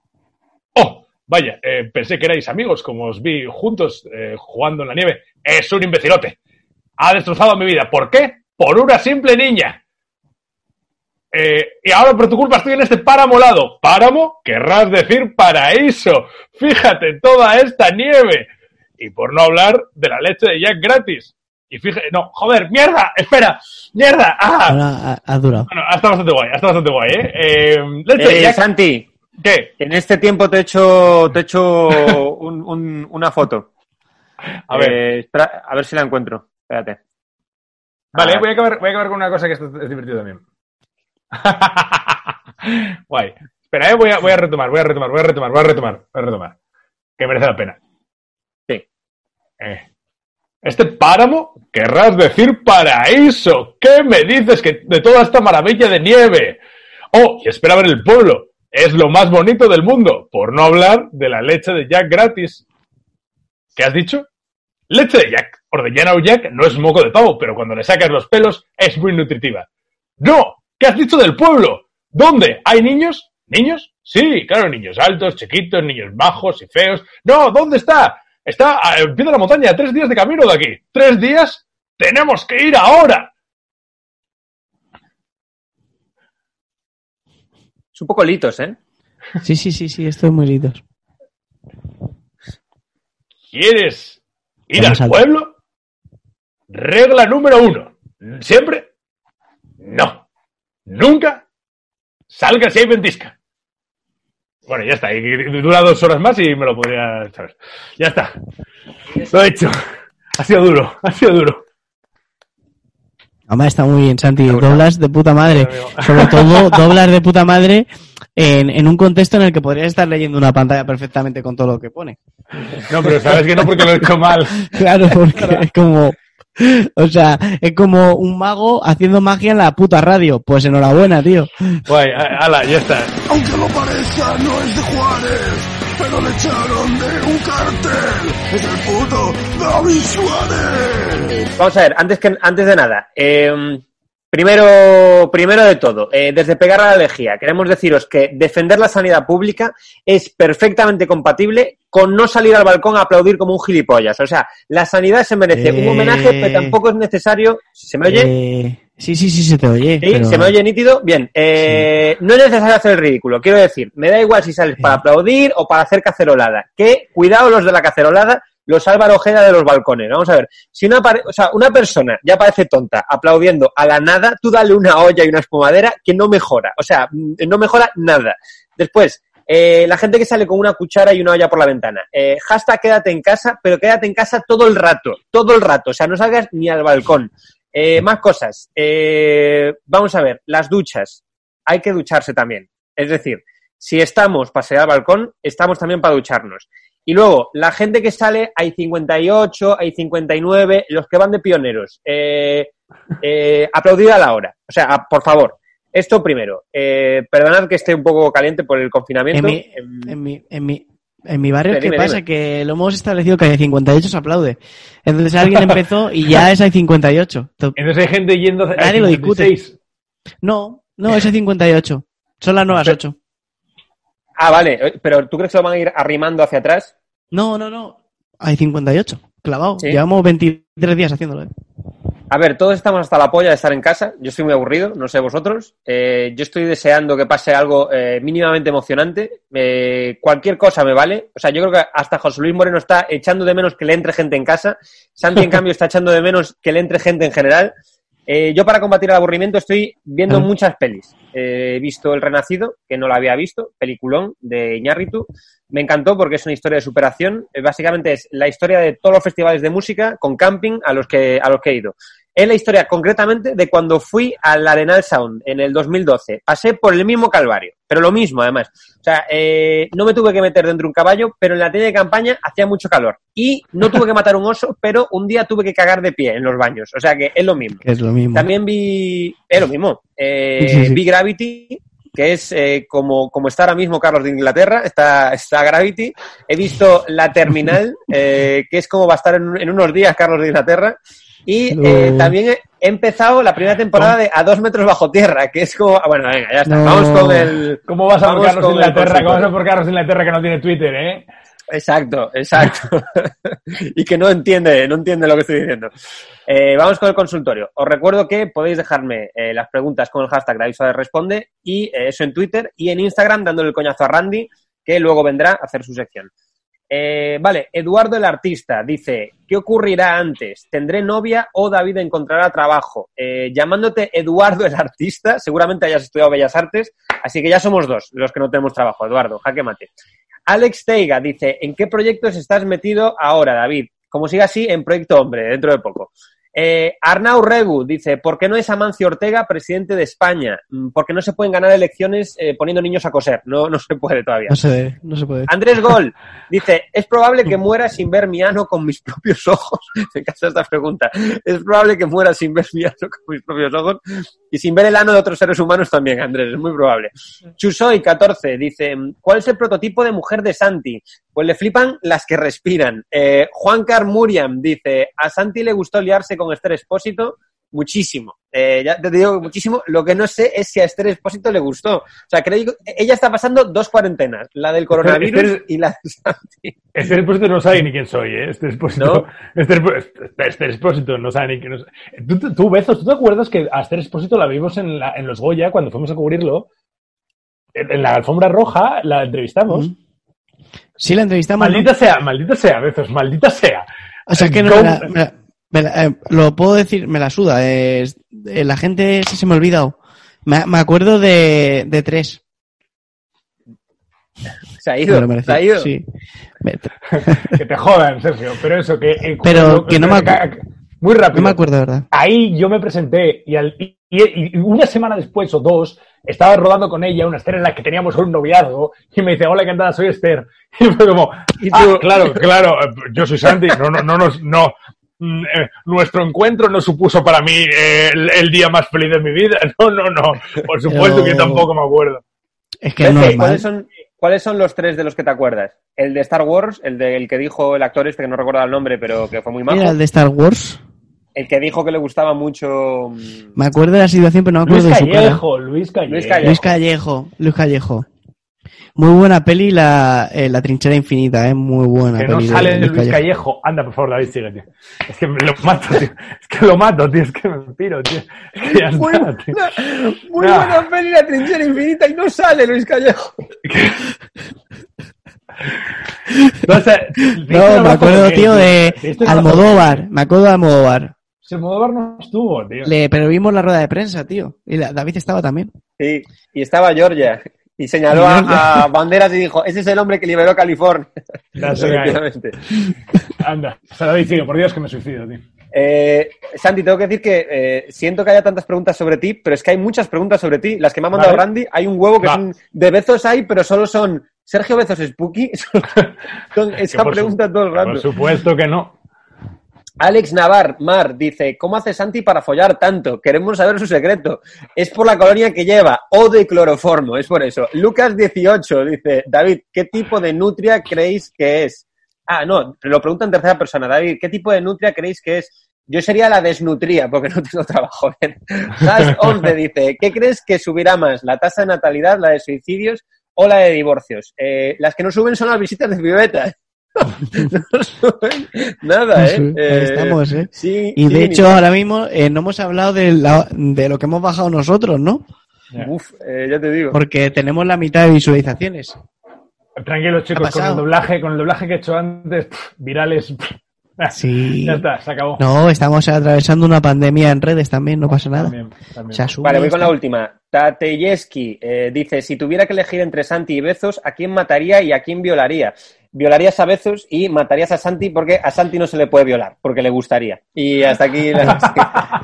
Oh, vaya, eh, pensé que erais amigos, como os vi juntos eh, jugando en la nieve. Es un imbecilote. Ha destrozado mi vida. ¿Por qué? Por una simple niña. Eh, y ahora por tu culpa estoy en este páramo lado. ¿Páramo? Querrás decir paraíso. Fíjate, toda esta nieve. Y por no hablar de la leche de Jack gratis. Y fíjate, no, joder, mierda, espera, mierda. Ah. Ahora ha, ha durado. Bueno, ha estado bastante guay, ha estado bastante guay, ¿eh? eh leche de Eh, Jack, Santi, ¿qué? en este tiempo te he hecho, te he hecho un- un- una foto. A ver, Eh, espera, a ver si la encuentro. Espérate. vale, Ah, voy a, acabar, voy a acabar con una cosa que esto es divertido también. guay. Espera, eh, voy a, voy a retomar, voy a retomar, voy a retomar, voy a retomar, voy a retomar. Que merece la pena. Sí. Eh, Este páramo, querrás decir paraíso. ¿Qué me dices que de toda esta maravilla de nieve? Oh, y espera ver el pueblo. Es lo más bonito del mundo, por no hablar de la leche de Jack gratis. ¿Qué has dicho? Leche de Jack. Ordeñana o Jack no es moco de pavo, pero cuando le sacas los pelos es muy nutritiva. ¡No! ¿Qué has dicho del pueblo? ¿Dónde? ¿Hay niños? ¿Niños? Sí, claro, niños altos, chiquitos, niños bajos y feos. No, ¿dónde está? Está al pie de la montaña, tres días de camino de aquí. ¿Tres días? ¡Tenemos que ir ahora! Es un poco litos, ¿eh? Sí, sí, sí, sí, estoy muy litos. ¿Quieres ir Vamos al al- pueblo? Regla número uno. ¿Siempre? No. Nunca salga si hay ventisca. Bueno, ya está. Y dura dos horas más y me lo podría saber. Ya está. Lo he hecho. Ha sido duro. Ha sido duro. Además está muy bien, Santi. Doblas de puta madre. Sobre todo, doblas de puta madre en, en un contexto en el que podrías estar leyendo una pantalla perfectamente con todo lo que pone. No, pero sabes que no porque lo he hecho mal. Claro, porque es como... O sea, es como un mago haciendo magia en la puta radio. Pues enhorabuena, tío. Guay, a- ala, ya está. Aunque lo parezca, no es de Juárez, pero le echaron de un cartel. Es el puto David Suárez. Vamos a ver, antes, que, antes de nada, eh, primero, primero de todo, eh, desde pegar a la lejía, queremos deciros que defender la sanidad pública es perfectamente compatible con no salir al balcón a aplaudir como un gilipollas. O sea, la sanidad se merece un Eh. homenaje, pero tampoco es necesario. ¿Se me oye? Sí, sí, sí, se te oye. ¿Sí? pero- ¿Se me oye nítido? Bien. Eh, No es necesario hacer el ridículo. Quiero decir, me da igual si sales para aplaudir o para hacer cacerolada. Que cuidado los de la cacerolada, los Álvaro Ojeda de los balcones. Vamos a ver. Si una, o sea, una persona ya parece tonta aplaudiendo a la nada, tú dale una olla y una espumadera que no mejora. O sea, mm, no mejora nada. Después, eh, la gente que sale con una cuchara y una olla por la ventana. Eh, hashtag quédate en casa, pero quédate en casa todo el rato. Todo el rato. O sea, no salgas ni al balcón. Eh, más cosas. Eh, vamos a ver, las duchas. Hay que ducharse también. Es decir, si estamos para salir al balcón, estamos también para ducharnos. Y luego, la gente que sale, hay 58, hay 59, los que van de pioneros. Eh, eh, a la hora. O sea, a- por favor. Esto primero. Eh, perdonad que esté un poco caliente por el En confinamiento. mi, Em, en mi, en mi, en mi barrio, Dime, ¿qué dime, pasa? dime. Que lo hemos establecido que de 58 se aplaude. Entonces alguien empezó y ya es hay 58. To- Entonces hay gente yendo a Nadie lo discute. 56. No, no, es hay 58. Son las nuevas 8. Ah, vale. eh, Pero ¿tú crees que lo van a ir arrimando hacia atrás? No, no, no. Hay 58. Clavado. ¿Sí? Llevamos 23 días haciéndolo. ¿eh? A ver, todos estamos hasta la polla de estar en casa. Yo estoy muy aburrido, no sé vosotros. Eh, yo estoy deseando que pase algo eh, mínimamente emocionante. Eh, cualquier cosa me vale. O sea, yo creo que hasta José Luis Moreno está echando de menos que le entre gente en casa. Santi, en cambio, está echando de menos que le entre gente en general. Yo para combatir el aburrimiento estoy viendo muchas pelis. He visto El Renacido, que no la había visto, peliculón de Iñárritu. Me encantó porque es una historia de superación. Básicamente es la historia de todos los festivales de música con camping a los que, a los que he ido. Es la historia concretamente de cuando fui al Arenal Sound en el 2012. Pasé por el mismo calvario, pero lo mismo además. O sea, eh, no me tuve que meter dentro de un caballo, pero en la tienda de campaña hacía mucho calor. Y no tuve que matar un oso, pero un día tuve que cagar de pie en los baños. O sea que es lo mismo. Es lo mismo. También vi, es lo mismo, eh, Sí, sí. vi Gravity, que es eh, como, como está ahora mismo Carlos de Inglaterra, está, está Gravity. He visto La Terminal, eh, que es como va a estar en, en unos días Carlos de Inglaterra. Y eh, No. también he, empezado la primera temporada de A dos metros bajo tierra, que es como, bueno, venga, ya está, No. vamos con el... ¿Cómo vas a por Vamos Carlos Inglaterra? ¿Cómo vas a por Carlos Inglaterra que no tiene Twitter, eh? Exacto, exacto. y que no entiende, no entiende lo que estoy diciendo. Eh, vamos con el consultorio. Os recuerdo que podéis dejarme eh, las preguntas con el hashtag David Responde y eh, eso en Twitter y en Instagram dándole el coñazo a Randy, que luego vendrá a hacer su sección. Eh, vale, Eduardo el artista dice, ¿qué ocurrirá antes? ¿Tendré novia o David encontrará trabajo? Eh, llamándote Eduardo el artista, seguramente hayas estudiado Bellas Artes, así que ya somos dos los que no tenemos trabajo. Eduardo, jaque mate. Alex Teiga dice, ¿en qué proyectos estás metido ahora, David? Como siga así, en Proyecto Hombre, dentro de poco. Eh, Arnau Regu dice, ¿por qué no es Amancio Ortega presidente de España? Mm, Porque no se pueden ganar elecciones eh, poniendo niños a coser. No, no se puede todavía. No se, no se puede. Andrés Gol dice, es probable que muera sin ver mi ano con mis propios ojos. Me encanta esta pregunta. Es probable que muera sin ver mi ano con mis propios ojos y sin ver el ano de otros seres humanos también, Andrés, es muy probable. Chusoy 14 dice, ¿cuál es el prototipo de mujer de Santi? Pues le flipan las que respiran. Eh, Juan Car Muriam dice, a Santi le gustó liarse con Esther Espósito muchísimo. Eh, ya te digo que muchísimo. Lo que no sé es si a Esther Espósito le gustó. O sea, creo que ella está pasando dos cuarentenas, la del coronavirus Esther- y la de Santi. Este expósito no sabe ni quién soy, ¿eh? Este expósito, ¿No? este expósito no sabe ni quién es. ¿Tú, tú, tú, Bezos, ¿tú te acuerdas que a este expósito la vimos en, la- en los Goya cuando fuimos a cubrirlo? En, en la alfombra roja la entrevistamos. Mm. Sí, la entrevistamos. ¿no? Maldita sea, maldita sea, Bezos, maldita sea. O sea, que no Go- me la- me eh, lo puedo decir, me la suda. es- eh, la gente se, se me ha olvidado. Me, me acuerdo de, de tres. Se ha Me ido, lo merecí, se ha ido. Sí. Me- Que te jodan, Sergio. Pero eso, que. eh, Pero cuando- que no me Muy rápido. no me acuerdo, verdad. Ahí yo me presenté y, al- y- y- y una semana después o dos estaba rodando con ella una Esther en la que teníamos un noviazgo y me dice, hola, encantada, soy Esther. Y fue como, "Ah, claro, claro, yo soy Santi. No, no, no, no, no. Mm, eh, nuestro encuentro no supuso para mí eh, el, el día más feliz de mi vida. No, no, no. Por supuesto que Pero- tampoco me acuerdo. Es que es normal. ¿cuáles, son, ¿Cuáles son los tres de los que te acuerdas? El de Star Wars, el del que dijo el actor este que no recuerdo el nombre, pero que fue muy majo. Era el de Star Wars. El que dijo que le gustaba mucho. mm, Me acuerdo de la situación, pero no me Luis acuerdo de su cara. Luis Callejo. Luis Callejo. Luis Callejo. Luis Callejo. Muy buena peli, la, eh, la trinchera infinita, ¿eh? Muy buena Que no peli. sale de Luis Callejo. Callejo. Anda, por favor, David, sigue, tío. Es que me lo mato, tío. Es que lo mato, tío. Es que me piro, tío. Es que ya Muy, está, tío. buena, muy buena peli, la trinchera infinita, y no sale Luis Callejo. No, sé, ¿te diste un No, me acuerdo, tío, de ¿Te diste un abrazo Almodóvar. Me acuerdo de Almodóvar. qué? Almodóvar no estuvo, tío. Le, pero vimos la rueda de prensa, tío. Y la- David estaba también. Sí, y estaba Georgia. Y señaló a, a Banderas y dijo: Ese es el hombre que liberó California. Anda. O sea, David, sigue. Por Dios que me suicido, tío. Eh, Santi, tengo que decir que eh, siento que haya tantas preguntas sobre ti, pero es que hay muchas preguntas sobre ti. Las que me ha mandado Vale. Randy, hay un huevo que Va. son de Bezos hay, pero solo son Sergio Bezos Spooky. Son esa por su- pregunta todo el Por supuesto que no. Alex Navar, Mar, dice, ¿cómo hace Santi para follar tanto? Queremos saber su secreto. Es por la colonia que lleva, o de cloroformo, es por eso. Lucas18 dice, David, ¿qué tipo de nutria creéis que es? Ah, no, lo pregunta en tercera persona. David, ¿qué tipo de nutria creéis que es? Yo sería la desnutría, porque no tengo trabajo. Hash 11 dice, ¿qué crees que subirá más? ¿La tasa de natalidad, la de suicidios o la de divorcios? Eh, las que no suben son las visitas de pibetas. nada, ¿eh? Ahí Eh, estamos, ¿eh? Sí, Y de hecho, ahora mismo eh, no hemos hablado de, la- de lo que hemos bajado nosotros, ¿no? Uf, eh, ya te digo. Porque tenemos la mitad de visualizaciones. Tranquilos, chicos, con el doblaje, con el doblaje que he hecho antes, pff, virales. pff, Sí. Ya está, se acabó. No, estamos atravesando una pandemia en redes también, no pasa nada. También, también. Se asume Vale, voy con la última. Tateyeski eh, dice, si tuviera que elegir entre Santi y Bezos, ¿a quién mataría y a quién violaría? Violarías a Bezos y matarías a Santi porque a Santi no se le puede violar, porque le gustaría. Y hasta aquí la...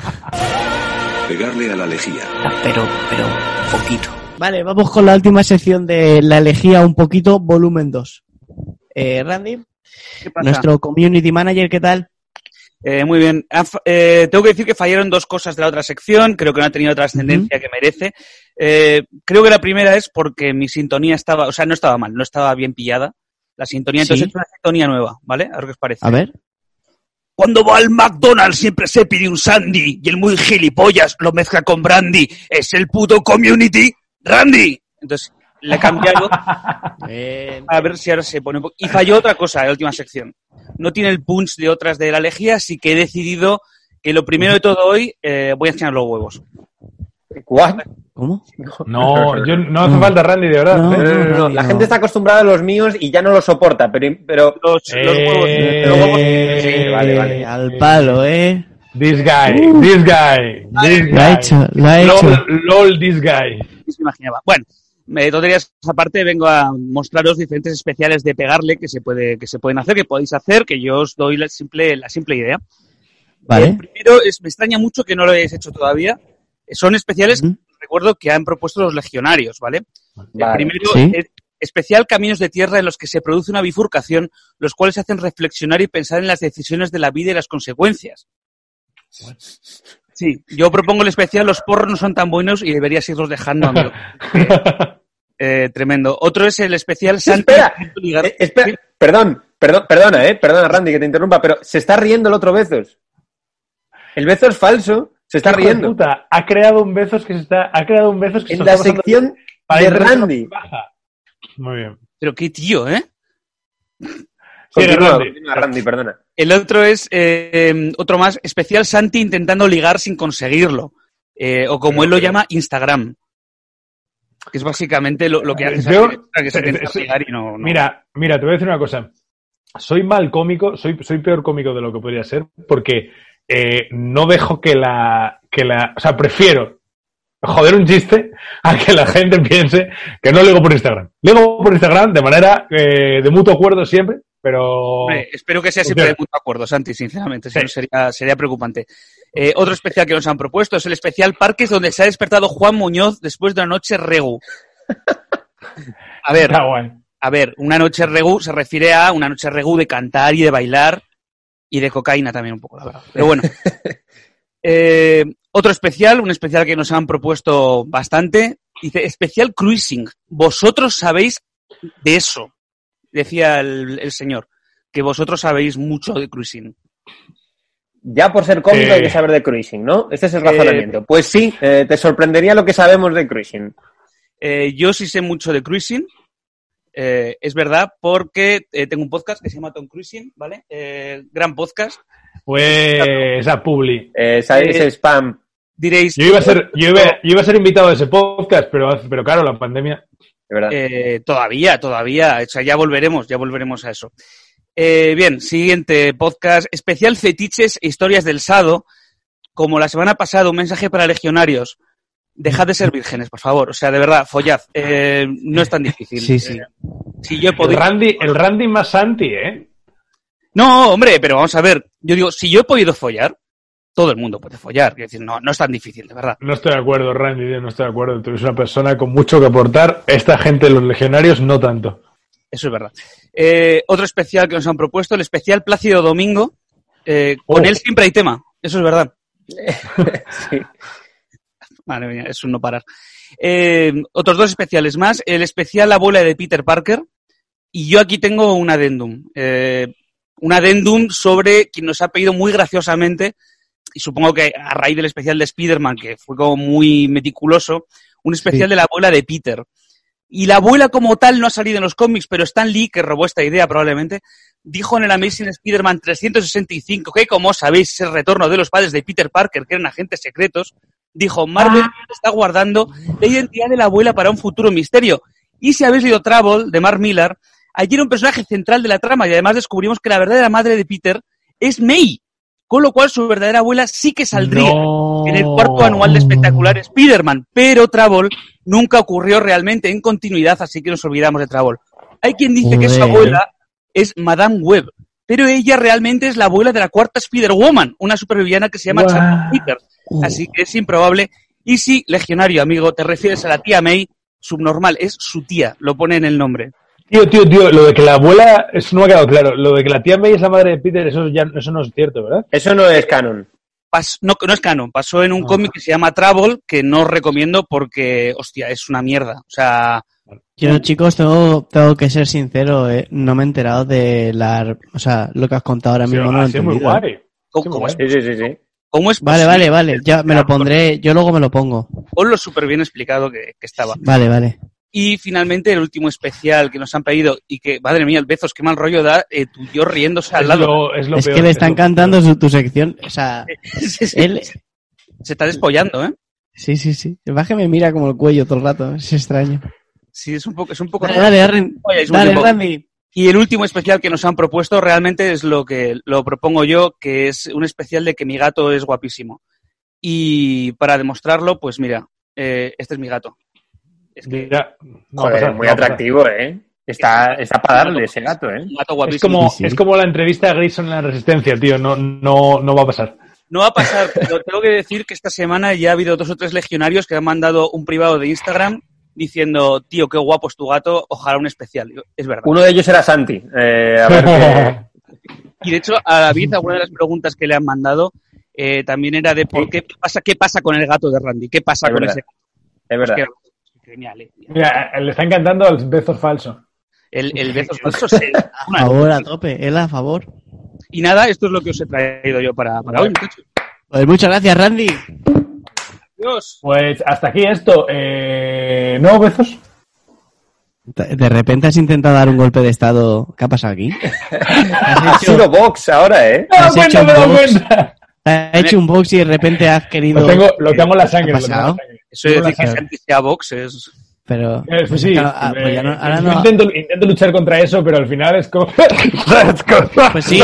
Pegarle a la lejía. Pero, pero, poquito. Vale, vamos con la última sección de la elegía un poquito, volumen 2. Eh, Randy, ¿Qué pasa? nuestro community manager, ¿qué tal? Eh, muy bien. Eh, tengo que decir que fallaron dos cosas de la otra sección. Creo que no ha tenido trascendencia que merece. Eh, creo que la primera es porque mi sintonía estaba, o sea, no estaba mal, no estaba bien pillada. La sintonía, entonces Sí. hecho una sintonía nueva, ¿vale? A ver qué os parece. A ver. Cuando va al McDonald's siempre se pide un Sandy y el muy gilipollas lo mezcla con Brandy. Es el puto community Randy. Entonces le he cambiado a ver si ahora se pone un poco. Y falló otra cosa en la última sección. No tiene el punch de otras de la lejía, así que he decidido que lo primero de todo hoy eh, voy a enseñar los huevos. ¿What? ¿Cómo? No, yo, no hace No. falta Randy, de verdad. No. Eh, No, no, no, no. La gente está acostumbrada a los míos y ya no los soporta, pero, pero Los, los huevos. Eh, los huevos- sí, vale, vale. Al palo, ¿eh? This guy, this guy, this Lo ha guy. hecho, lo ha hecho. LOL, LOL, this guy. se imaginaba. Bueno, me tonterías aparte, vengo a mostraros diferentes especiales de pegarle que se puede, que se pueden hacer, que podéis hacer, que yo os doy la simple, la simple idea. El Vale. primero es, me extraña mucho que no lo hayáis hecho todavía. Son especiales, recuerdo, que han propuesto los legionarios, ¿vale? El primero Sí. es especial caminos de tierra en los que se produce una bifurcación, los cuales hacen reflexionar y pensar en las decisiones de la vida y las consecuencias. Sí, yo propongo el especial, los porros no son tan buenos y deberías irlos dejando, amigo. Eh, tremendo. Otro es el especial Santi. Espera, Ligar- Eh, espera, perdón, perdón, perdona, eh, perdona Randy que te interrumpa, pero se está riendo el otro Bezos. El Bezos falso se está riendo. puta, ha creado un Bezos que se está, ha creado un Bezos que se En está la sección para de Randy. baja. Muy bien. Pero qué tío, ¿eh? Sigue, Continúa, Randy. continúa, Randy, perdona. El otro es eh, otro más, especial Santi intentando ligar sin conseguirlo. Eh, o como él lo llama, Instagram. Que es básicamente lo, lo que hace Yo- que es intentar eh, ligar y no, no- Mira, mira, te voy a decir una cosa. Soy mal cómico, soy, soy peor cómico de lo que podría ser, porque eh, no dejo que la, que la. O sea, prefiero joder un chiste a que la gente piense que no ligo por Instagram. Ligo por Instagram de manera eh, de mutuo acuerdo siempre, pero. Hombre, espero que sea siempre de mutuo acuerdo, Santi, sinceramente. Si Sí. no sería, sería preocupante. Eh, otro especial que nos han propuesto es el especial Parques, donde se ha despertado Juan Muñoz después de una noche regu. A ver, a ver, una noche regu se refiere a una noche regu de cantar y de bailar y de cocaína también un poco, la verdad. Pero bueno. Eh, otro especial, un especial que nos han propuesto bastante, dice especial cruising. Vosotros sabéis de eso, decía el, el señor, que vosotros sabéis mucho de cruising. Ya por ser cómico Eh. hay que saber de cruising, ¿no? Este es el razonamiento. Pues sí, eh, te sorprendería lo que sabemos de cruising. Eh, yo sí sé mucho de cruising. Eh, es verdad, porque eh, tengo un podcast que se llama Tom Cruising, ¿vale? Eh, gran podcast. Pues a Publi. ¿Sabéis Eh, spam? Diréis, Yo iba a ser, yo iba, yo iba a ser invitado a ese podcast, pero, pero claro, la pandemia. De verdad. Eh, todavía, todavía. O sea, ya volveremos, ya volveremos a eso. Eh, bien, siguiente podcast. Especial fetiches e historias del Sado. Como la semana pasada, un mensaje para legionarios. Dejad de ser vírgenes, por favor. O sea, de verdad, follad. Eh, no es tan difícil. Sí, sí. Eh, si yo he El podido... Randy, el Randy más Santi, ¿eh? No, hombre, pero vamos a ver. Yo digo, si yo he podido follar, todo el mundo puede follar. Quiero decir, no, no es tan difícil, de verdad. No estoy de acuerdo, Randy, no estoy de acuerdo. Tú eres una persona con mucho que aportar. Esta gente, los legionarios, no tanto. Eso es verdad. Eh, otro especial que nos han propuesto, el especial Plácido Domingo. Eh, con Oh. él siempre hay tema. Eso es verdad. Sí. Madre mía, es un no parar. Eh, otros dos especiales más. El especial La abuela de Peter Parker. Y yo aquí tengo un adendum. Eh, un adendum sobre quien nos ha pedido muy graciosamente, y supongo que a raíz del especial de Spider-Man, que fue como muy meticuloso, un especial Sí. de la abuela de Peter. Y la abuela como tal no ha salido en los cómics, pero Stan Lee, que robó esta idea probablemente, dijo en el Amazing Spider-Man 365 que, como sabéis, es el retorno de los padres de Peter Parker, que eran agentes secretos, dijo, Marvel está guardando la identidad de la abuela para un futuro misterio. Y si habéis leído Travel, de Mark Millar, allí era un personaje central de la trama y además descubrimos que la verdadera madre de Peter es May. Con lo cual su verdadera abuela sí que saldría No. en el cuarto anual de espectacular Spider-Man. Pero Travol nunca ocurrió realmente en continuidad, así que nos olvidamos de Travol. Hay quien dice que su abuela es Madame Web, pero ella realmente es la abuela de la cuarta Spider-Woman, una supervillana que se llama Guau. Sharon Peters. Así que es improbable. Y si, legionario amigo, te refieres a la tía May, subnormal, es su tía, lo pone en el nombre. Tío, tío, tío, lo de que la abuela, eso no me ha quedado claro. Lo de que la tía May es la madre de Peter, eso ya eso no es cierto, ¿verdad? Eso no es canon. Pas- no, no es canon, pasó en un Ah. cómic que se llama Travel, que no os recomiendo porque, hostia, es una mierda. O sea, Yo, chicos, tengo, tengo que ser sincero, eh, no me he enterado de la... O sea, lo que has contado ahora Sí, mismo no lo he es muy entendido. guay. ¿cómo, cómo es, Sí, sí, sí, sí. cómo es Vale, vale, vale, ya me lo pondré, yo luego me lo pongo. Ponlo súper bien explicado que, que estaba. Vale, vale. Y finalmente el último especial que nos han pedido y que, madre mía, el Bezos, qué mal rollo da, eh, tú y yo riéndose al Es lado. lo, es lo Es peor, que le es están lo cantando su, tu sección, o sea, Sí, sí, él... Se está despollando, ¿eh? Sí, sí, sí. El baje me mira como el cuello todo el rato, es extraño. Sí, es un poco, es un poco Dale, dale, Darren. Oye, es un Dale, tiempo. Randy. Y el último especial que nos han propuesto realmente es lo que lo propongo yo, que es un especial de que mi gato es guapísimo. Y para demostrarlo, pues mira, eh, este es mi gato. Es que Mira, no Joder, pasar, muy no pasar. atractivo, ¿eh? Está, está para darle ese gato, ¿eh? un gato Es guapísimo. como, Sí, sí. es como la entrevista de Grayson en la Resistencia, tío. No, no, no va a pasar. No va a pasar, pero tengo que decir que esta semana ya ha habido dos o tres legionarios que han mandado un privado de Instagram diciendo, tío, qué guapo es tu gato, ojalá un especial. Es verdad. Uno de ellos era Santi. Eh, a ver qué... Y de hecho, a David, alguna de las preguntas que le han mandado eh, también era de por qué pasa, qué pasa con el gato de Randy, qué pasa Es con verdad. ese gato. Es verdad. Es que- genial, eh. Mira, le está encantando al Bezos falso. El, el besos falsos. eh, A favor, a tope, él a favor. Y nada, esto es lo que os he traído yo para, para hoy, muchachos. Pues muchas gracias, Randy. Pues hasta aquí esto. Eh, ¿No, Bezos? De repente has intentado dar un golpe de estado. ¿Qué ha pasado aquí? Ha sido Vox ahora, ¿eh? ¡Me he dado Has hecho un box. cuenta! Has hecho un box y de repente has querido. Lo tengo, lo tengo en la sangre. ¿Qué ha pasado? Eso Tengo decir que gente sea es... Pero. Eh, pues sí, claro, ah, pues ya no- eh, ahora yo no- intento, intento luchar contra eso, pero al final es como... Pues sí,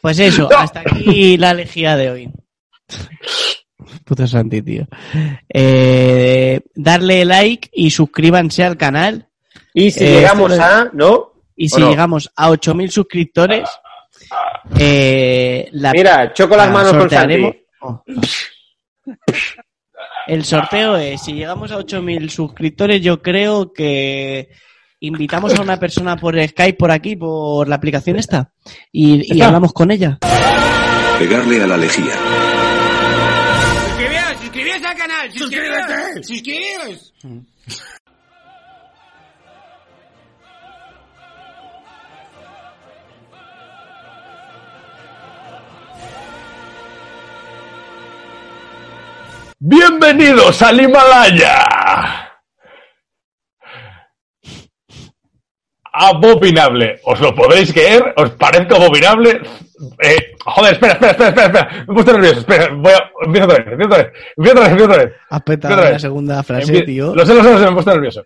pues eso, hasta aquí la elegía de hoy. Puto Santi, tío. Eh, darle like y suscríbanse al canal. Y si Eh, llegamos a... ¿No? Y ¿O si no? llegamos a 8.000 suscriptores, eh, la Mira, choco las la manos con Santi. Oh. El sorteo es, si llegamos a 8.000 suscriptores, yo creo que invitamos a una persona por Skype por aquí, por la aplicación esta, y, y hablamos con ella. Pegarle a la lejía. Suscribíos, suscribíos al canal, suscribíos, suscribíos. ¡Bienvenidos al Himalaya! Abominable. ¿Os lo podéis creer? ¿Os parezco abominable? Eh, joder, espera, espera, espera, espera, espera. Me he puesto nervioso. Espera, voy a... Empiezo otra vez, empiezo otra vez. Empiezo otra vez, empiezo otra vez. Otra la segunda frase, Empie- tío. Lo sé, lo sé, lo sé, me he puesto nervioso.